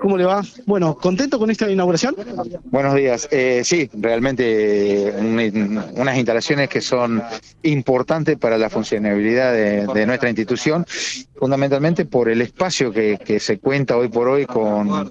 ¿cómo le va? Bueno, ¿contento con esta inauguración? Buenos días. Eh, sí, realmente unas instalaciones que son importantes para la funcionabilidad de, nuestra institución, fundamentalmente por el espacio que, se cuenta hoy por hoy con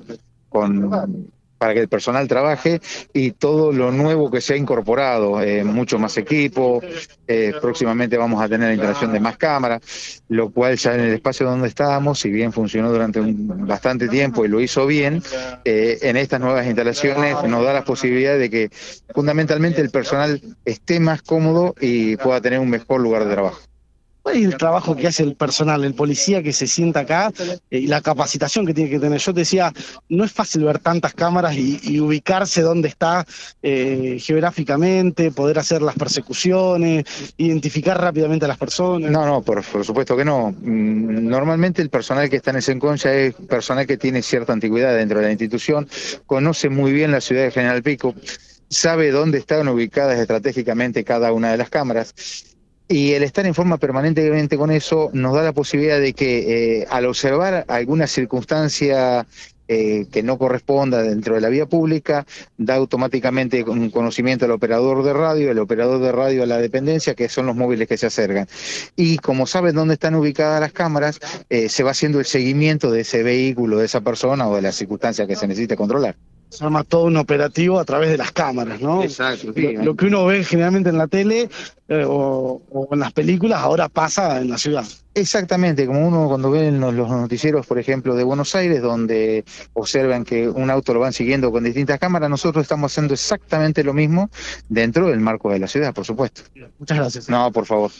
para que el personal trabaje y todo lo nuevo que se ha incorporado, eh, mucho más equipo, eh, próximamente vamos a tener la instalación de más cámaras, lo cual ya en el espacio donde estábamos, si bien funcionó durante un, bastante tiempo y lo hizo bien, eh, en estas nuevas instalaciones nos da la posibilidad de que fundamentalmente el personal esté más cómodo y pueda tener un mejor lugar de trabajo. ¿Cuál es el trabajo que hace el personal, el policía que se sienta acá eh, y la capacitación que tiene que tener? Yo te decía, no es fácil ver tantas cámaras y, ubicarse dónde está eh, geográficamente, poder hacer las persecuciones, identificar rápidamente a las personas. No, no, por, supuesto que no. Mm, normalmente el personal que está en ese concha es personal que tiene cierta antigüedad dentro de la institución, conoce muy bien la ciudad de General Pico, sabe dónde están ubicadas estratégicamente cada una de las cámaras y el estar en forma permanentemente con eso nos da la posibilidad de que eh, al observar alguna circunstancia eh, que no corresponda dentro de la vía pública, da automáticamente un conocimiento al operador de radio, el operador de radio a la dependencia, que son los móviles que se acercan. Y como saben dónde están ubicadas las cámaras, eh, se va haciendo el seguimiento de ese vehículo, de esa persona o de la circunstancia que se necesite controlar se arma todo un operativo a través de las cámaras, ¿no? Exacto. lo, que uno ve generalmente en la tele eh, o, en las películas ahora pasa en la ciudad. Exactamente, como uno cuando ve los, los noticieros, por ejemplo, de Buenos Aires, donde observan que un auto lo van siguiendo con distintas cámaras, nosotros estamos haciendo exactamente lo mismo dentro del marco de la ciudad, por supuesto. Muchas gracias. No, por favor.